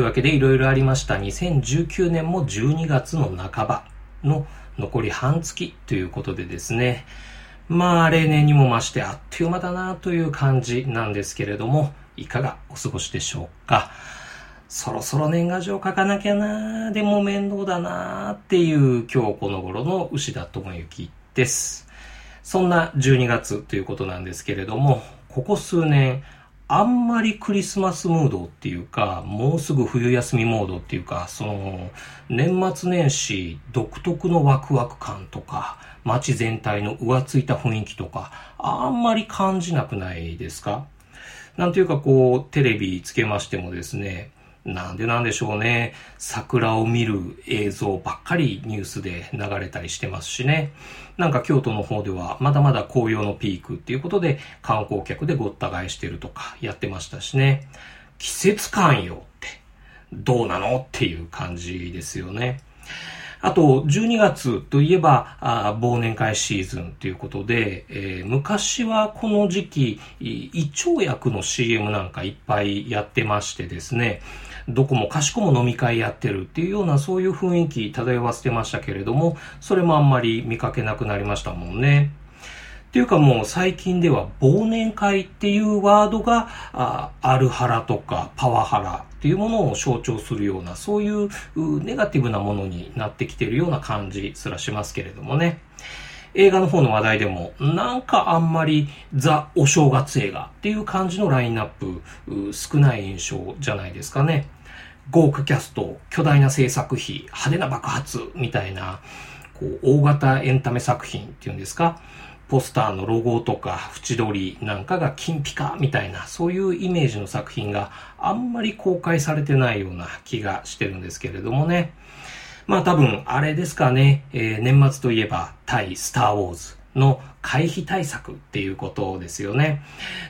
というわけでいろいろありました2019年も12月の半ばの残り半月ということでですね、まあ例年にも増してあっという間だなという感じなんですけれども、いかがお過ごしでしょうか？そろそろ年賀状書かなきゃなでも面倒だなっていう今日この頃の牛田智之です。そんな12月ということなんですけれども、ここ数年、あんまりクリスマスムードっていうか、もうすぐ冬休みモードっていうか、その、年末年始独特のワクワク感とか、街全体の浮ついた雰囲気とか、あんまり感じなくないですか？なんていうかこう、テレビつけましてもですね、なんでなんでしょうね。桜を見る映像ばっかりニュースで流れたりしてますしね。なんか京都の方ではまだまだ紅葉のピークっていうことで観光客でごった返してるとかやってましたしね。季節感よってどうなのっていう感じですよね。あと、12月といえば、あ忘年会シーズンということで、えー、昔はこの時期、胃腸薬の CM なんかいっぱいやってましてですね、どこもかしこも飲み会やってるっていうようなそういう雰囲気漂わせてましたけれども、それもあんまり見かけなくなりましたもんね。っていうかもう最近では忘年会っていうワードがあアルハラとかパワハラっていうものを象徴するようなそういうネガティブなものになってきてるような感じすらしますけれどもね。映画の方の話題でもなんかあんまりザ・お正月映画っていう感じのラインナップ少ない印象じゃないですかね。豪華キャスト、巨大な制作費、派手な爆発みたいなこう大型エンタメ作品っていうんですか？ポスターのロゴとか縁取りなんかが金ピカみたいな、そういうイメージの作品があんまり公開されてないような気がしてるんですけれどもね。まあ多分、あれですかね、えー、年末といえば、対スターウォーズの回避対策っていうことですよね。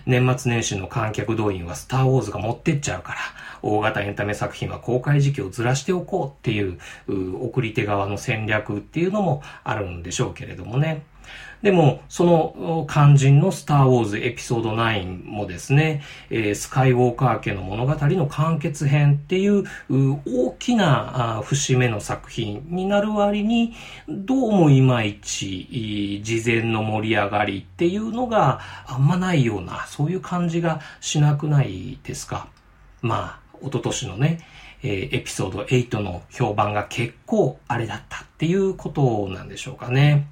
年末年始の観客動員はスターウォーズが持ってっちゃうから、大型エンタメ作品は公開時期をずらしておこうっていう、う送り手側の戦略っていうのもあるんでしょうけれどもね。でも、その肝心のスターウォーズエピソード9もですね、えー、スカイウォーカー家の物語の完結編っていう大きな節目の作品になる割に、どうもいまいち事前の盛り上がりっていうのがあんまないような、そういう感じがしなくないですか。まあ、一昨年のね、えー、エピソード8の評判が結構あれだったっていうことなんでしょうかね。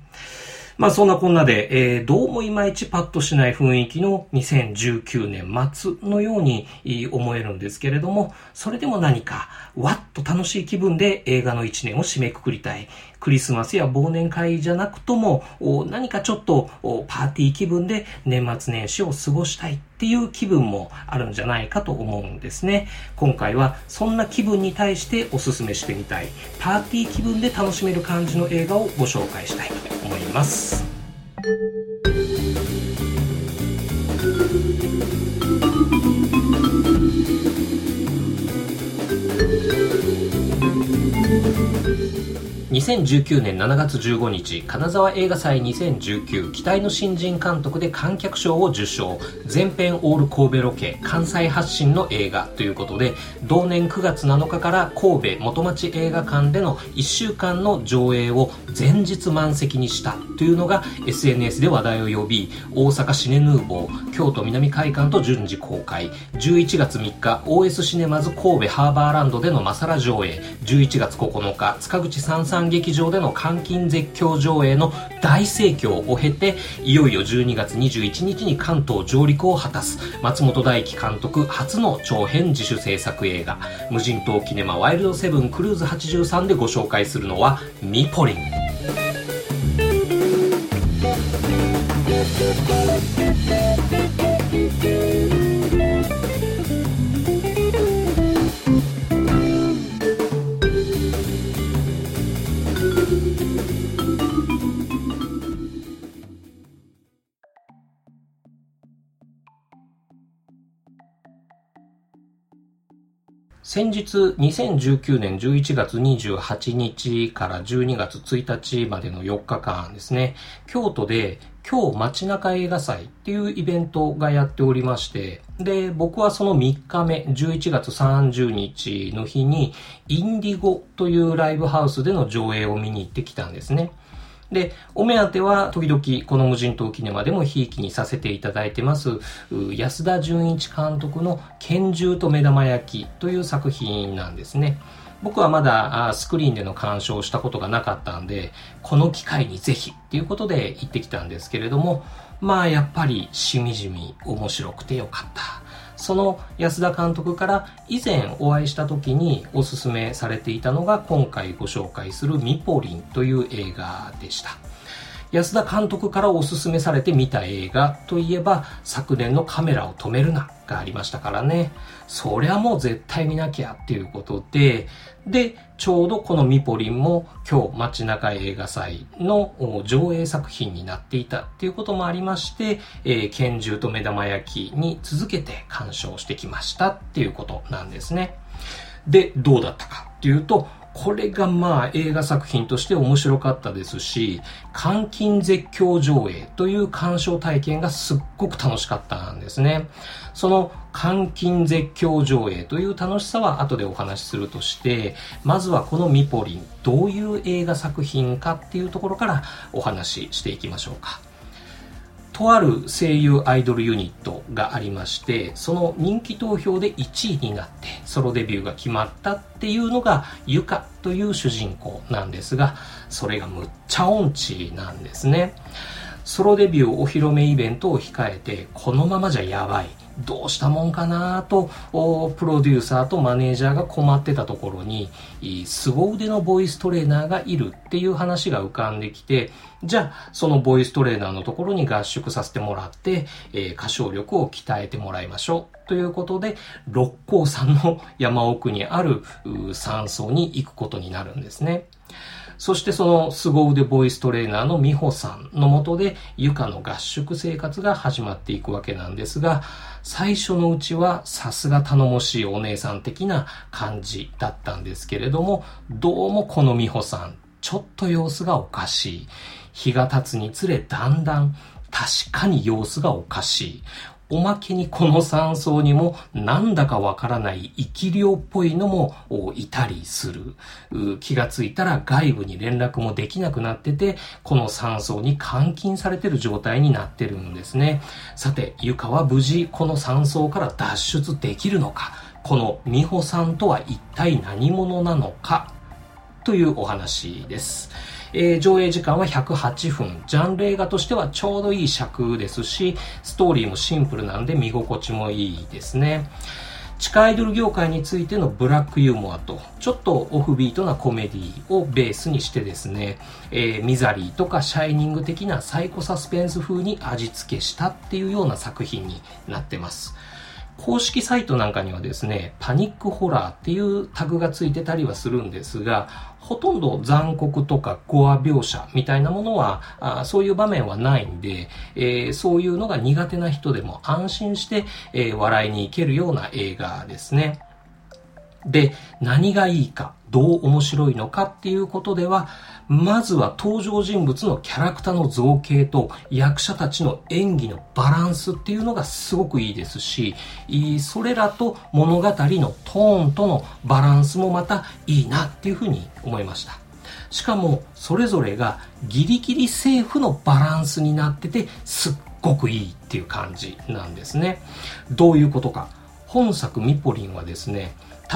まあそんなこんなで、えー、どうもいまいちパッとしない雰囲気の2019年末のように思えるんですけれども、それでも何かわっと楽しい気分で映画の一年を締めくくりたい。クリスマスや忘年会じゃなくとも、何かちょっとパーティー気分で年末年始を過ごしたいっていう気分もあるんじゃないかと思うんですね。今回はそんな気分に対しておすすめしてみたい、パーティー気分で楽しめる感じの映画をご紹介したいと思います。2019年7月15日、金沢映画祭2019期待の新人監督で観客賞を受賞。全編オール神戸ロケ、関西発信の映画ということで、同年9月7日から神戸元町映画館での1週間の上映を前日満席にしたというのが SNS で話題を呼び、大阪シネヌーボー、京都南会館と順次公開、11月3日 OS シネマズ神戸ハーバーランドでのマサラ上映、11月9日塚口三三劇場での監禁絶叫上映の大盛況を経ていよいよ12月21日に関東上陸を果たす。松本大輝監督初の長編自主制作映画。無人島キネマワイルドセブンクルーズ83でご紹介するのはミポリン。先日2019年11月28日から12月1日までの4日間ですね、京都で今日街中映画祭っていうイベントがやっておりまして、で、僕はその3日目、11月30日の日に、インディゴというライブハウスでの上映を見に行ってきたんですね。で、お目当ては時々この無人島キネマでもひいきにさせていただいてます、安田純一監督の拳銃と目玉焼きという作品なんですね。僕はまだスクリーンでの鑑賞をしたことがなかったんで、この機会にぜひっていうことで行ってきたんですけれども、まあやっぱりしみじみ面白くてよかった。その安田監督から以前お会いした時におすすめされていたのが今回ご紹介するミポリンという映画でした。安田監督からおすすめされて見た映画といえば昨年のカメラを止めるながありましたからね。そりゃもう絶対見なきゃっていうことで、で、ちょうどこのミポリンも今日街中映画祭の上映作品になっていたっていうこともありまして、えー、拳銃と目玉焼きに続けて鑑賞してきましたっていうことなんですね。で、どうだったかっていうと、これがまあ映画作品として面白かったですし、監禁絶叫上映という鑑賞体験がすっごく楽しかったんですね。その監禁絶叫上映という楽しさは後でお話しするとして、まずはこのミポリン、どういう映画作品かっていうところからお話ししていきましょうか。とある声優アイドルユニットがありまして、その人気投票で1位になってソロデビューが決まったっていうのがユカという主人公なんですが、それがむっちゃ音痴なんですね。ソロデビューお披露目イベントを控えて、このままじゃやばい。どうしたもんかなと、プロデューサーとマネージャーが困ってたところに、凄腕のボイストレーナーがいるっていう話が浮かんできて、じゃあ、そのボイストレーナーのところに合宿させてもらって、えー、歌唱力を鍛えてもらいましょう。ということで、六甲山の山奥にある山荘に行くことになるんですね。そしてその凄腕ボイストレーナーの美穂さんのもとで、ゆかの合宿生活が始まっていくわけなんですが、最初のうちはさすが頼もしいお姉さん的な感じだったんですけれども、どうもこの美穂さん、ちょっと様子がおかしい。日が経つにつれだんだん確かに様子がおかしい。おまけにこの山荘にもなんだかわからない生き量っぽいのもいたりする。気がついたら外部に連絡もできなくなってて、この山荘に監禁されてる状態になってるんですね。さて、ゆかは無事この山荘から脱出できるのかこの美穂さんとは一体何者なのか？というお話です。えー、上映時間は108分。ジャンル映画としてはちょうどいい尺ですし、ストーリーもシンプルなんで見心地もいいですね。地下アイドル業界についてのブラックユーモアと、ちょっとオフビートなコメディをベースにしてですね、えー、ミザリーとかシャイニング的なサイコサスペンス風に味付けしたっていうような作品になってます。公式サイトなんかにはですね、パニックホラーっていうタグがついてたりはするんですが、ほとんど残酷とかゴア描写みたいなものは、あそういう場面はないんで、えー、そういうのが苦手な人でも安心して、えー、笑いに行けるような映画ですね。で、何がいいか、どう面白いのかっていうことでは、まずは登場人物のキャラクターの造形と役者たちの演技のバランスっていうのがすごくいいですし、それらと物語のトーンとのバランスもまたいいなっていうふうに思いました。しかも、それぞれがギリギリセーフのバランスになってて、すっごくいいっていう感じなんですね。どういうことか。本作ミポリンはですね、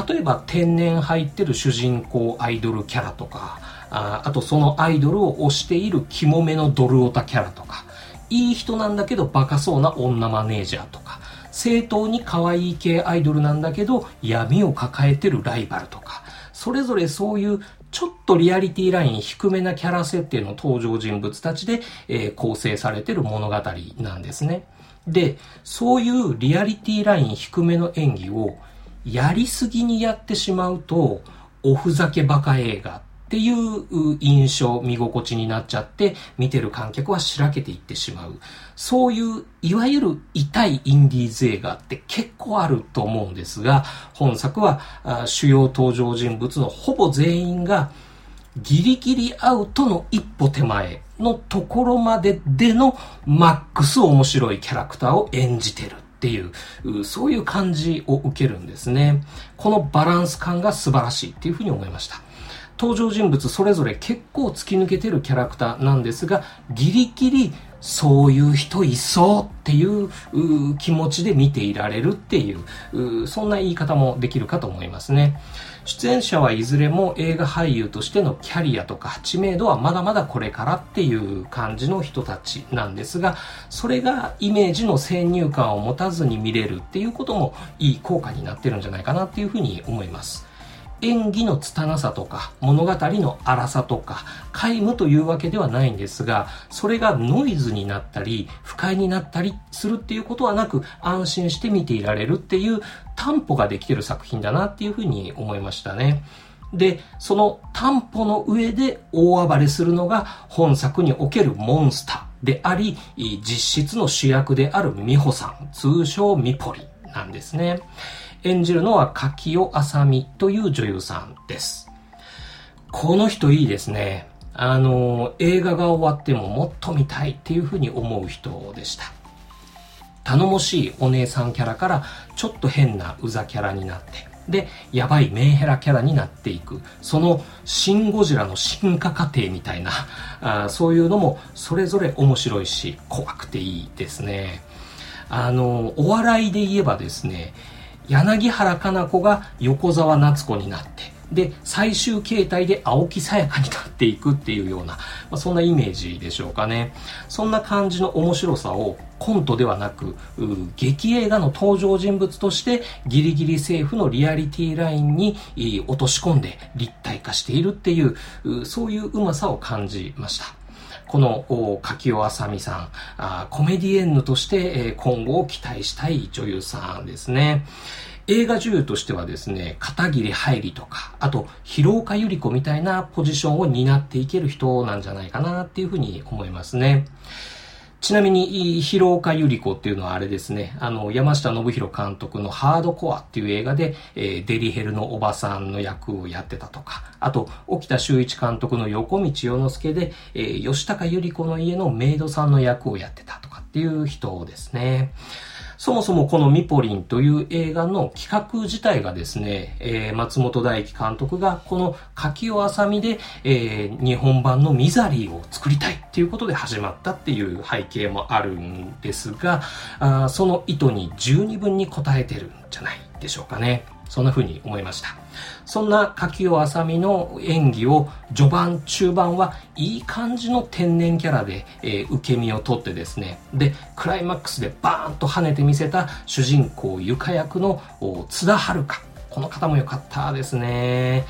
例えば天然入ってる主人公アイドルキャラとか、ああとそのアイドルを推している肝めのドルオタキャラとか、いい人なんだけどバカそうな女マネージャーとか、正当に可愛い系アイドルなんだけど闇を抱えてるライバルとか、それぞれそういうちょっとリアリティライン低めなキャラ設定の登場人物たちで、えー、構成されてる物語なんですね。で、そういうリアリティライン低めの演技をやりすぎにやってしまうと、おふざけバカ映画っていう印象、見心地になっちゃって、見てる観客はしらけていってしまう。そういう、いわゆる痛いインディーズ映画って結構あると思うんですが、本作は主要登場人物のほぼ全員がギリギリアウトの一歩手前のところまででのマックス面白いキャラクターを演じてるっていう、そういう感じを受けるんですね。このバランス感が素晴らしいっていうふうに思いました。登場人物それぞれ結構突き抜けてるキャラクターなんですが、ギリギリそういう人いそうっていう気持ちで見ていられるっていうそんな言い方もできるかと思いますね。出演者はいずれも映画俳優としてのキャリアとか知名度はまだまだこれからっていう感じの人たちなんですが、それがイメージの先入観を持たずに見れるっていうこともいい効果になってるんじゃないかなっていうふうに思います。演技の拙さとか物語の荒さとか皆無というわけではないんですがそれがノイズになったり不快になったりするっていうことはなく安心して見ていられるっていう担保ができてる作品だなっていうふうに思いましたね。で、その担保の上で大暴れするのが本作におけるモンスターであり、実質の主役である美穂さん、通称ミポリなんですね。演じるのは柿尾あさみという女優さんです。この人いいですね。あの、映画が終わってももっと見たいっていうふうに思う人でした。頼もしいお姉さんキャラからちょっと変なうざキャラになって、で、やばいメンヘラキャラになっていく。そのシン・ゴジラの進化過程みたいな、あそういうのもそれぞれ面白いし、怖くていいですね。あの、お笑いで言えばですね、柳原加奈子が横澤夏子になって、で、最終形態で青木さやかになっていくっていうような、まあ、そんなイメージでしょうかね。そんな感じの面白さをコントではなく、劇映画の登場人物としてギリギリセーフのリアリティラインに落とし込んで立体化しているっていう、そういううまさを感じました。この柿尾あさみさんあコメディエンヌとしてえ今後を期待したい女優さんですね。映画女優としてはですね、片桐入りとか、あと、広岡百合子みたいなポジションを担っていける人なんじゃないかなっていうふうに思いますね。ちなみに、広岡百合子っていうのはあれですね、あの、山下信弘監督のハードコアっていう映画で、えー、デリヘルのおばさんの役をやってたとか、あと、沖田修一監督の横道洋之助で、えー、吉高百合子の家のメイドさんの役をやってたとかっていう人ですね。そもそもこのミポリンという映画の企画自体がですね、えー、松本大樹監督がこの柿尾あさみで、えー、日本版のミザリーを作りたいっていうことで始まったっていう背景もあるんですが、あその意図に十二分に応えてるんじゃないでしょうかね。そんな風に思いました。そんな柿尾あさみの演技を序盤、中盤はいい感じの天然キャラで、えー、受け身を取ってですね、で、クライマックスでバーンと跳ねてみせた主人公ゆか役の津田遥この方も良かったですね。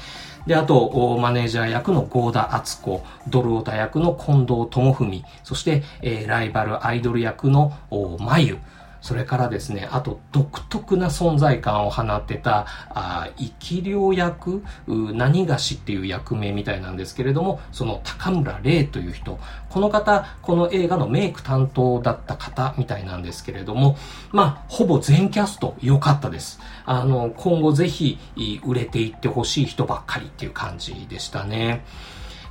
で、あと、マネージャー役の郷田敦子、ドルオタ役の近藤智文、そして、えー、ライバルアイドル役のまゆ、それからですね、あと独特な存在感を放ってた、あ生き量役、何がしっていう役名みたいなんですけれども、その高村玲という人、この方、この映画のメイク担当だった方みたいなんですけれども、まあ、ほぼ全キャスト良かったです。あの、今後ぜひ売れていってほしい人ばっかりっていう感じでしたね。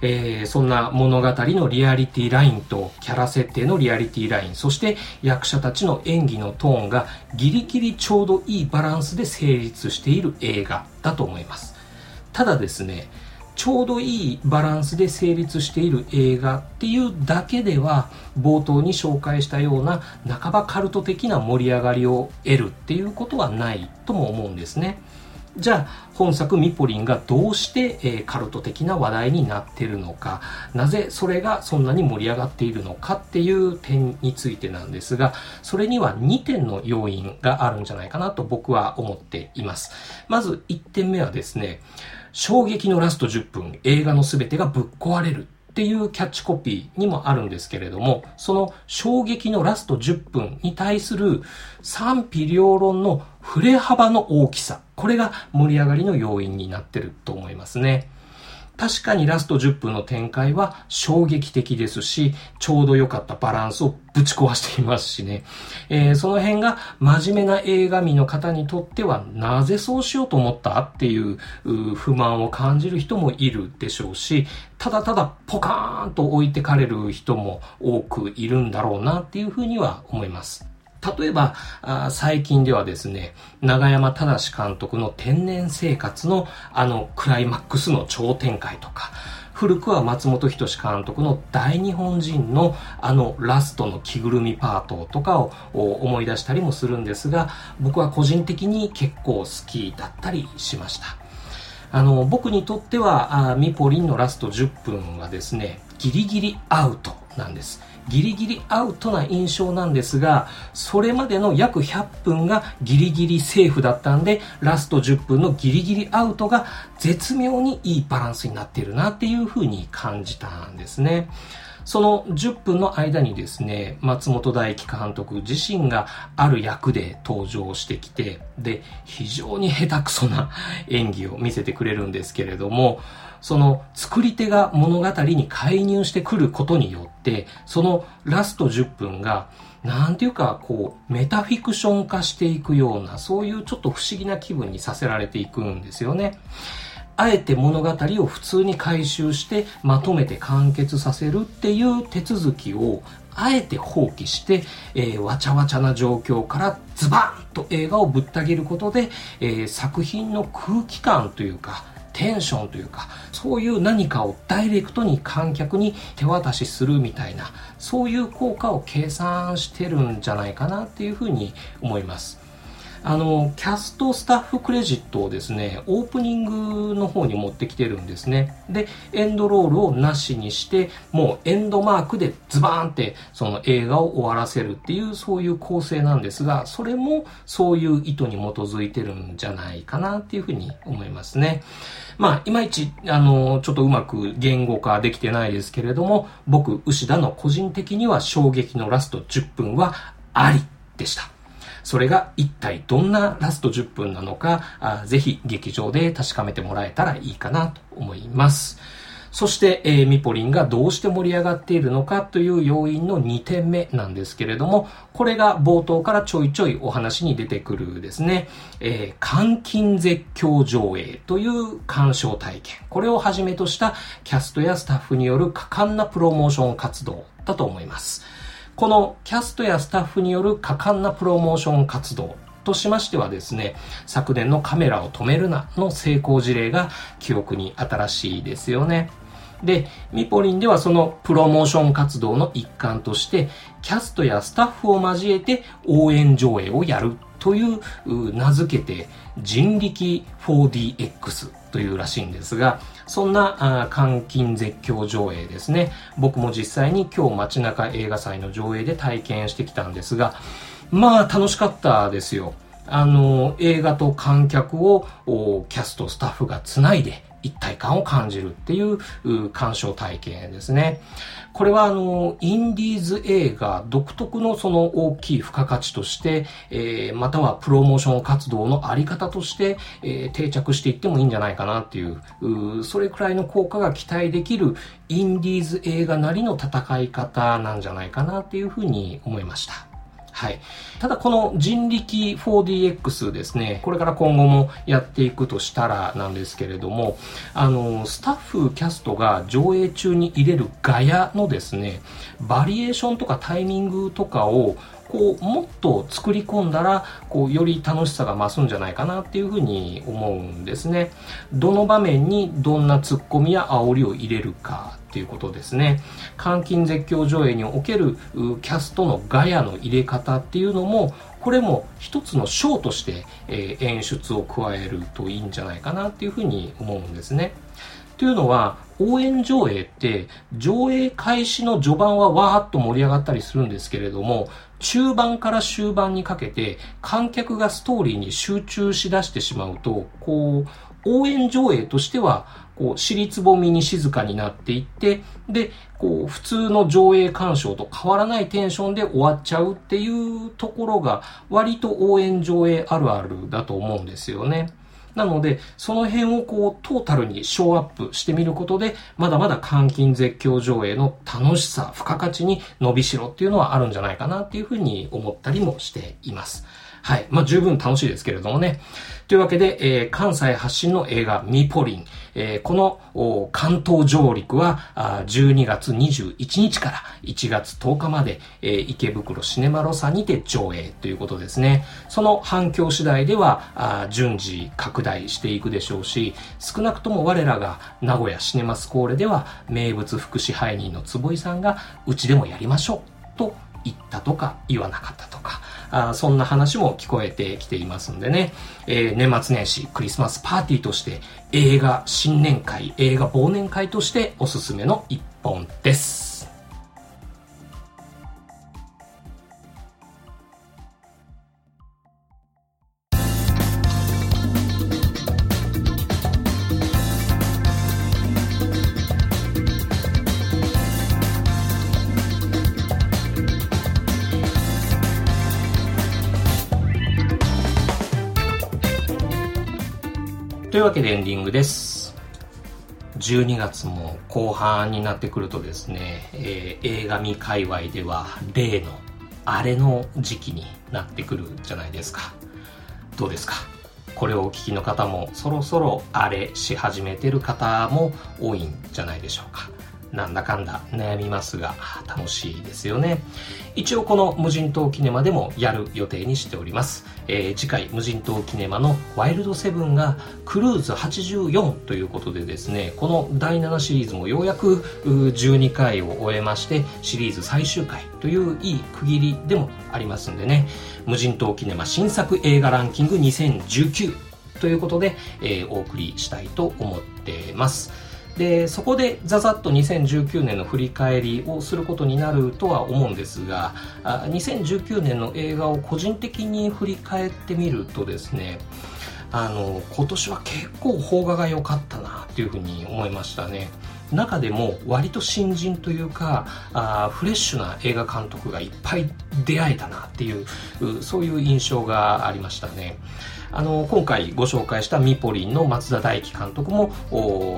えー、そんな物語のリアリティラインとキャラ設定のリアリティライン、そして役者たちの演技のトーンがギリギリちょうどいいバランスで成立している映画だと思います。ただですね、ちょうどいいバランスで成立している映画っていうだけでは冒頭に紹介したような半ばカルト的な盛り上がりを得るっていうことはないとも思うんですね。じゃあ本作ミポリンがどうして、えー、カルト的な話題になってるのか。なぜそれがそんなに盛り上がっているのかっていう点についてなんですがそれには2点の要因があるんじゃないかなと僕は思っています。まず1点目はですね衝撃のラスト10分。映画の全てがぶっ壊れるっていうキャッチコピーにもあるんですけれども、その衝撃のラスト10分に対する賛否両論の振れ幅の大きさ、これが盛り上がりの要因になってると思いますね。確かにラスト10分の展開は衝撃的ですし、ちょうど良かったバランスをぶち壊していますしね。えー、その辺が真面目な映画見の方にとっては、なぜそうしようと思ったっていう不満を感じる人もいるでしょうし、ただただポカーンと置いてかれる人も多くいるんだろうなっていうふうには思います。例えば、最近ではですね、長山正監督の天然生活のあのクライマックスの超展開とか、古くは松本人志監督の大日本人のあのラストの着ぐるみパートとかを思い出したりもするんですが、僕は個人的に結構好きだったりしました。あの、僕にとっては、ミポリンのラスト10分はですね、ギリギリアウトなんです。ギリギリアウトな印象なんですが、それまでの約100分がギリギリセーフだったんで、ラスト10分のギリギリアウトが絶妙にいいバランスになっているなっていうふうに感じたんですね。その10分の間にですね、松本大輝監督自身がある役で登場してきて、で、非常に下手くそな演技を見せてくれるんですけれども、その作り手が物語に介入してくることによって、そのラスト10分が、なんていうか、こう、メタフィクション化していくような、そういうちょっと不思議な気分にさせられていくんですよね。あえて物語を普通に回収してまとめて完結させるっていう手続きをあえて放棄して、えー、わちゃわちゃな状況からズバンと映画をぶった切ることで、えー、作品の空気感というか、テンションというか、そういう何かをダイレクトに観客に手渡しするみたいな、そういう効果を計算してるんじゃないかなっていうふうに思います。あの、キャストスタッフクレジットをですね、オープニングの方に持ってきてるんですね。で、エンドロールをなしにして、もうエンドマークでズバーンってその映画を終わらせるっていう、そういう構成なんですが、それもそういう意図に基づいてるんじゃないかなっていうふうに思いますね。まあ、いまいち、あの、ちょっとうまく言語化できてないですけれども、僕、牛田の個人的には衝撃のラスト10分はありでした。それが一体どんなラスト10分なのか、ぜひ劇場で確かめてもらえたらいいかなと思います。そして、えー、ミポリンがどうして盛り上がっているのかという要因の2点目なんですけれども、これが冒頭からちょいちょいお話に出てくるですね、えー、監禁絶叫上映という鑑賞体験。これをはじめとしたキャストやスタッフによる果敢なプロモーション活動だと思います。このキャストやスタッフによる果敢なプロモーション活動としましてはですね、昨年のカメラを止めるなの成功事例が記憶に新しいですよね。で、ミポリンではそのプロモーション活動の一環として、キャストやスタッフを交えて応援上映をやるという名付けて人力 4DX というらしいんですが、そんな監禁絶叫上映ですね。僕も実際に今日街中映画祭の上映で体験してきたんですが、まあ楽しかったですよ。あの、映画と観客をキャスト、スタッフがつないで一体感を感じるっていう鑑賞体験ですね。これはあの、インディーズ映画独特のその大きい付加価値として、えー、またはプロモーション活動のあり方として、えー、定着していってもいいんじゃないかなっていう、うそれくらいの効果が期待できるインディーズ映画なりの戦い方なんじゃないかなっていうふうに思いました。はい。ただこの人力 4DX ですね、これから今後もやっていくとしたらなんですけれども、あの、スタッフ、キャストが上映中に入れるガヤのですね、バリエーションとかタイミングとかをこう、もっと作り込んだら、こう、より楽しさが増すんじゃないかなっていうふうに思うんですね。どの場面にどんなツッコミや煽りを入れるかっていうことですね。監禁絶叫上映におけるキャストのガヤの入れ方っていうのも、これも一つのショーとして、えー、演出を加えるといいんじゃないかなっていうふうに思うんですね。というのは、応援上映って、上映開始の序盤はわーっと盛り上がったりするんですけれども、中盤から終盤にかけて、観客がストーリーに集中しだしてしまうと、こう、応援上映としては、こう、尻つぼみに静かになっていって、で、こう、普通の上映鑑賞と変わらないテンションで終わっちゃうっていうところが、割と応援上映あるあるだと思うんですよね。なので、その辺をこう、トータルにショーアップしてみることで、まだまだ監禁絶叫上映の楽しさ、付加価値に伸びしろっていうのはあるんじゃないかなっていうふうに思ったりもしています。はい。まあ、十分楽しいですけれどもね。というわけで、えー、関西発信の映画ミポリン。えー、この関東上陸はあ12月21日から1月10日まで、えー、池袋シネマロサにて上映ということですね。その反響次第ではあ順次拡大していくでしょうし、少なくとも我らが名古屋シネマスコーレでは名物副支配人の坪井さんがうちでもやりましょうと言ったとか言わなかったとか、あそんな話も聞こえてきていますんでね、えー、年末年始クリスマスパーティーとして映画新年会、映画忘年会としておすすめの一本です。いうわけでエンディングです。12月も後半になってくるとですね、えー、映画見界隈では例のあれの時期になってくるじゃないですか。どうですか？これをお聞きの方もそろそろあれし始めてる方も多いんじゃないでしょうか。なんだかんだ悩みますが楽しいですよね。一応この無人島キネマでもやる予定にしております。えー、次回無人島キネマのワイルドセブンがクルーズ84ということでですね、この第7シリーズもようやく12回を終えましてシリーズ最終回といういい区切りでもありますんでね、無人島キネマ新作映画ランキング2019ということで、えー、お送りしたいと思ってます。でそこでざざっと2019年の振り返りをすることになるとは思うんですがあ2019年の映画を個人的に振り返ってみるとですねあの今年は結構邦画が良かったなっていうふうに思いましたね。中でも割と新人というかあフレッシュな映画監督がいっぱい出会えたなっていうそういう印象がありましたね。あの今回ご紹介したミポリンの松田大樹監督も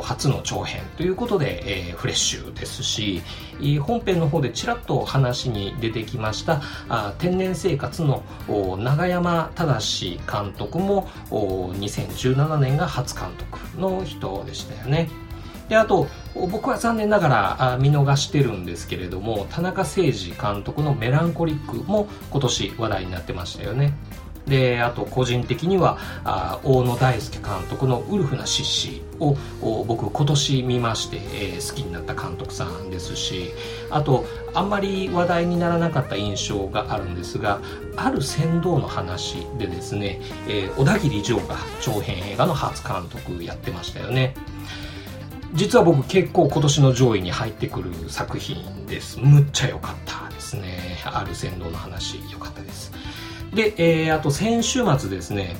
初の長編ということで、えー、フレッシュですし本編の方でちらっと話に出てきましたあ天然生活の永山正監督も2017年が初監督の人でしたよね。であと僕は残念ながら見逃してるんですけれども田中誠二監督の「メランコリック」も今年話題になってましたよね。であと個人的にはあ大野大輔監督の「ウルフな獅子を」僕今年見まして、えー、好きになった監督さんですしあとあんまり話題にならなかった印象があるんですがある船頭の話でですね、えー、小田切丈が長編映画の初監督やってましたよね。実は僕結構今年の上位に入ってくる作品です。むっちゃ良かったですね。ある船頭の話良かったです。で、えー、あと先週末ですね、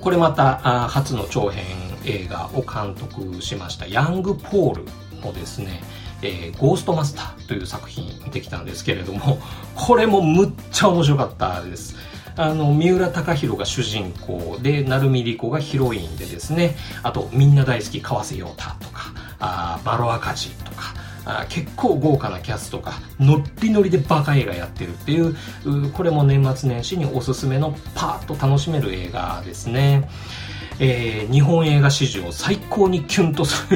これまたあ初の長編映画を監督しましたヤング・ポールのですね、えー、ゴーストマスターという作品見てきたんですけれども、これもむっちゃ面白かったです。あの、三浦貴大が主人公で、成海莉子がヒロインでですね、あと、みんな大好き川瀬陽太とか、あバロアカジとか、結構豪華なキャストがノリノリでバカ映画やってるっていうこれも年末年始におすすめのパーッと楽しめる映画ですね。えー、日本映画史上最高にキュンとす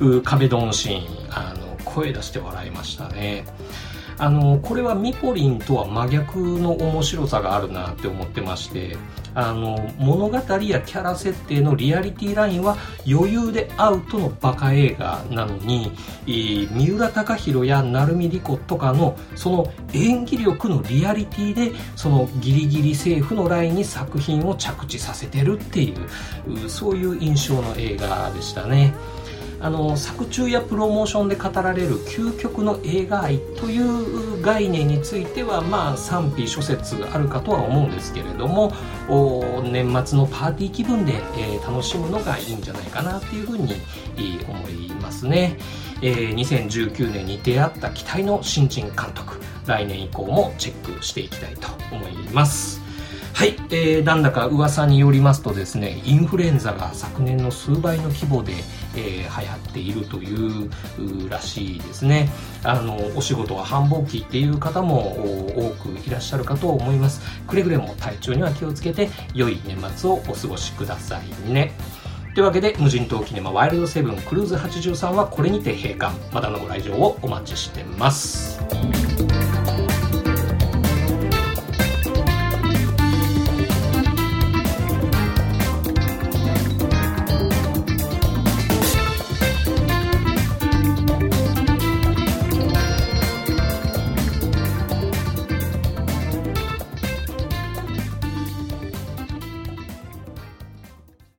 る壁ドンシーンあの声出して笑いましたね。あのこれはミポリンとは真逆の面白さがあるなって思ってましてあの物語やキャラ設定のリアリティラインは余裕でアウトのバカ映画なのに、三浦貴大や成海莉子とかのその演技力のリアリティでそのギリギリセーフのラインに作品を着地させてるっていうそういう印象の映画でしたね。あの作中やプロモーションで語られる究極の映画愛という概念についてはまあ賛否諸説あるかとは思うんですけれども年末のパーティー気分で、えー、楽しむのがいいんじゃないかなっていうふうに思いますね、えー、2019年に出会った期待の新人監督。来年以降もチェックしていきたいと思います。はい、えー、なんだか噂によりますとですね、インフルエンザが昨年の数倍の規模で、えー、流行っているというらしいですね。あの、お仕事は繁忙期っていう方も多くいらっしゃるかと思います。くれぐれも体調には気をつけて、良い年末をお過ごしくださいね。というわけで、無人島キネマワイルドセブンクルーズ83はこれにて閉館。またのご来場をお待ちしてます。